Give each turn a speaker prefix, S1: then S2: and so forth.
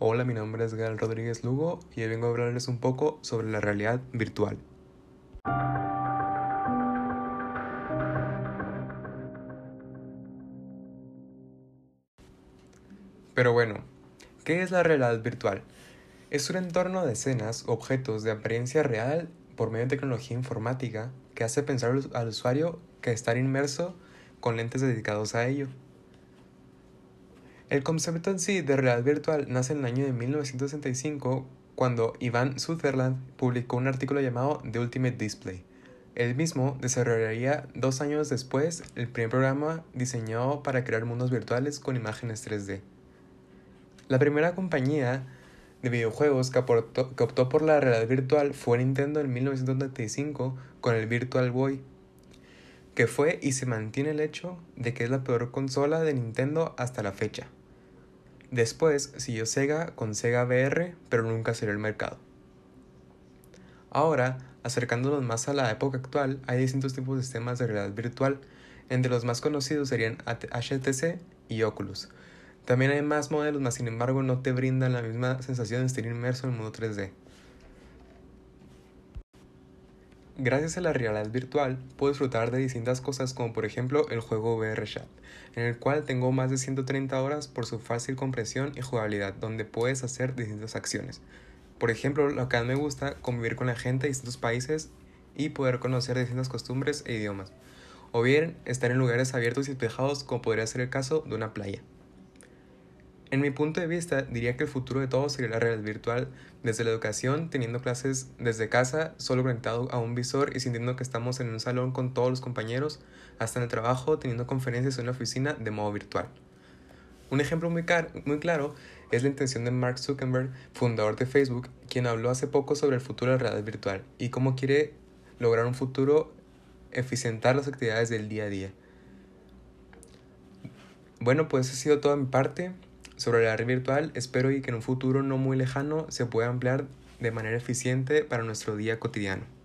S1: Hola, mi nombre es Gal Rodríguez Lugo y hoy vengo a hablarles un poco sobre la realidad virtual. Pero bueno, ¿qué es la realidad virtual? Es un entorno de escenas, objetos de apariencia real por medio de tecnología informática que hace pensar al usuario que estar inmerso con lentes dedicados a ello. El concepto en sí de realidad virtual nace en el año de 1965 cuando Ivan Sutherland publicó un artículo llamado The Ultimate Display. El mismo desarrollaría dos años después el primer programa diseñado para crear mundos virtuales con imágenes 3D. La primera compañía de videojuegos que, que optó por la realidad virtual fue Nintendo en 1995 con el Virtual Boy, que fue y se mantiene el hecho de que es la peor consola de Nintendo hasta la fecha. Después siguió Sega con Sega VR, pero nunca salió al mercado. Ahora, acercándonos más a la época actual, hay distintos tipos de sistemas de realidad virtual. Entre los más conocidos serían HTC y Oculus, también hay más modelos, más sin embargo no te brindan la misma sensación de estar inmerso en el mundo 3D. Gracias a la realidad virtual puedo disfrutar de distintas cosas como por ejemplo el juego VR Chat, en el cual tengo más de 130 horas por su fácil compresión y jugabilidad, donde puedes hacer distintas acciones. Por ejemplo, lo que más me gusta, convivir con la gente de distintos países y poder conocer distintas costumbres e idiomas. O bien estar en lugares abiertos y despejados como podría ser el caso de una playa. En mi punto de vista, diría que el futuro de todo sería la realidad virtual, desde la educación, teniendo clases desde casa, solo conectado a un visor y sintiendo que estamos en un salón con todos los compañeros, hasta en el trabajo, teniendo conferencias en la oficina de modo virtual. Un ejemplo muy, muy claro es la intención de Mark Zuckerberg, fundador de Facebook, quien habló hace poco sobre el futuro de la realidad virtual y cómo quiere lograr un futuro eficientar las actividades del día a día. Bueno, pues eso ha sido toda mi parte sobre la red virtual, espero y que en un futuro no muy lejano se pueda ampliar de manera eficiente para nuestro día cotidiano.